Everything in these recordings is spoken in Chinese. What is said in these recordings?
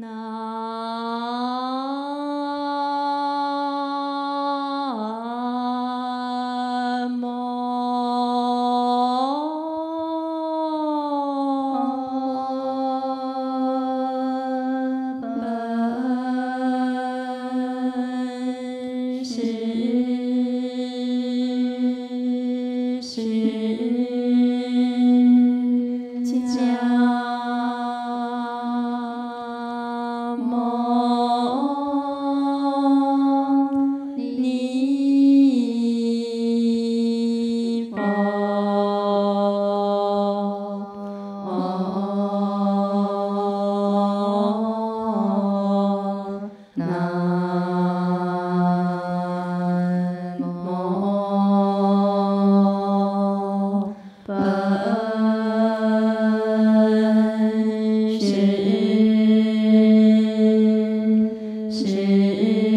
Na mm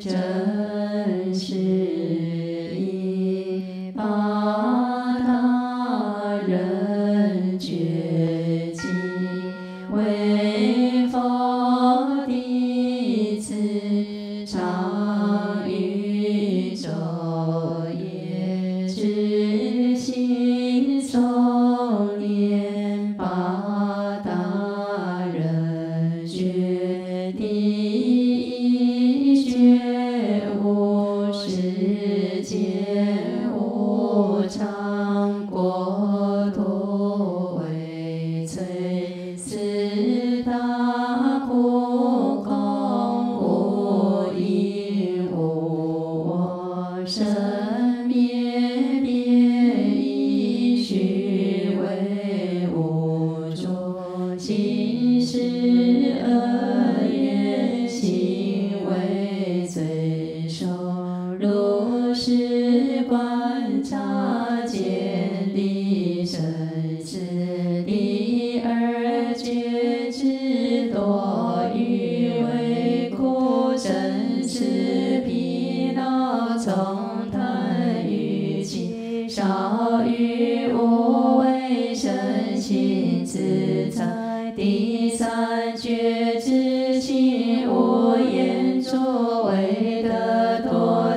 Just.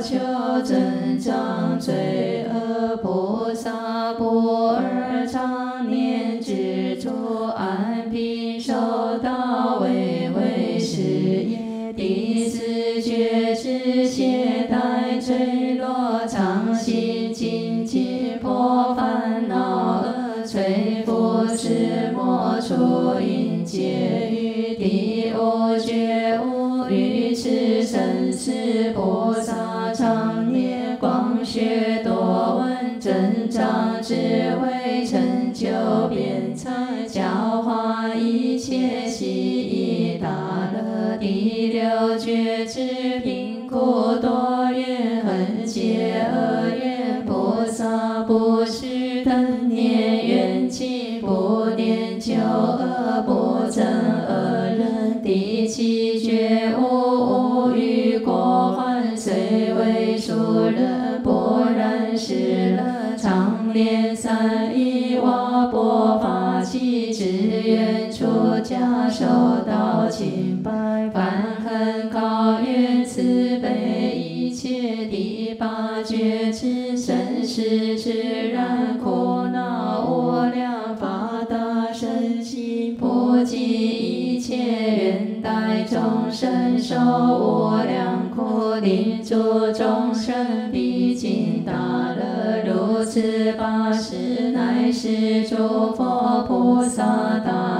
求真将罪恶菩萨波尔常念之处安贫受大为为是业。第四觉知懈怠坠落常心清净破烦恼恶摧伏是末处应解于第五觉。于此生是菩萨常念光学多闻增长智慧成就辩才教化一切悉义大乐第六觉知贫苦多怨恒戒恶怨菩萨不是。受到清白梵恒高远慈悲一切第八觉知生死自然苦恼无量。法大身心普济一切愿待众生受无量。苦令诸众生毕竟大乐如此八十乃是诸佛菩萨大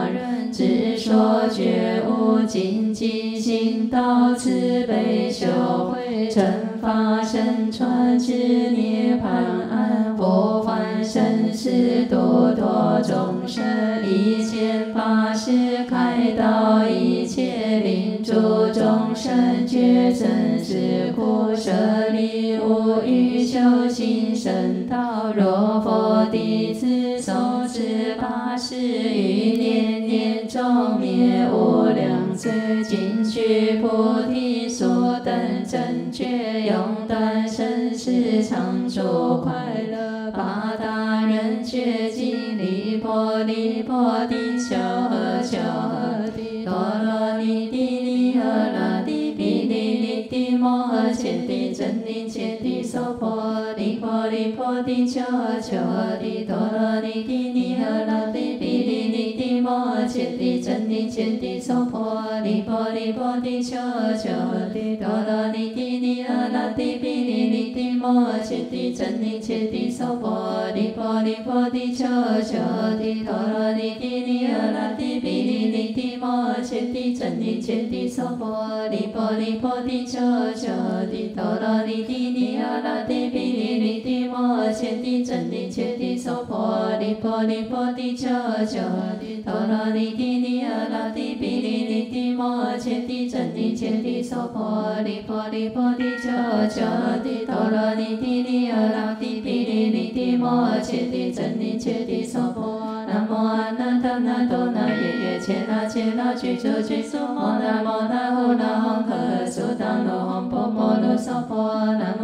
行道慈悲修慧正法身传之涅槃安佛凡生死度脱众生一切法施开导一切令诸众生觉生死苦舍离无欲修行圣道若佛弟子受持八十余年年终灭无量罪尽去菩提树等正觉永断生死常住快乐八大人觉经离婆离婆地求诃求诃地多罗尼帝尼诃那帝毗尼尼帝摩诃切帝真尼切帝娑婆离婆离婆地求诃求诃地多罗尼帝尼诃那帝毗尼尼帝摩诃切帝真尼切帝娑婆离婆离婆地求诃求诃地多罗尼帝尼诃那帝毗尼尼帝摩诃切帝真尼切帝娑婆离婆离婆地求诃求诃地多罗尼帝尼诃那帝毗尼尼帝摩诃切帝真尼切帝娑婆离婆离婆地求诃求诃地多罗尼帝尼诃那帝毗尼尼帝摩诃切帝真尼切帝娑婆离婆离婆地求求诃地陀罗尼帝尼诃那帝毗尼尼帝摩诃切帝真尼切帝娑婆离婆离婆地求诃求诃地陀罗尼帝尼诃那帝毗尼尼帝摩诃切帝真尼切帝娑婆南无阿那达那多那耶耶切那切那居住居苏摩那摩那呼那吽呵苏当罗吽波波罗娑婆南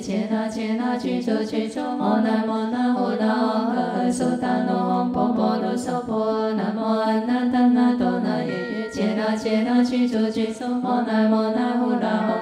切那切那居住居苏摩那摩那呼那诃诃苏当罗吽波波罗娑婆南无阿那达那多那耶耶切那切那居住居苏摩那摩那呼那吽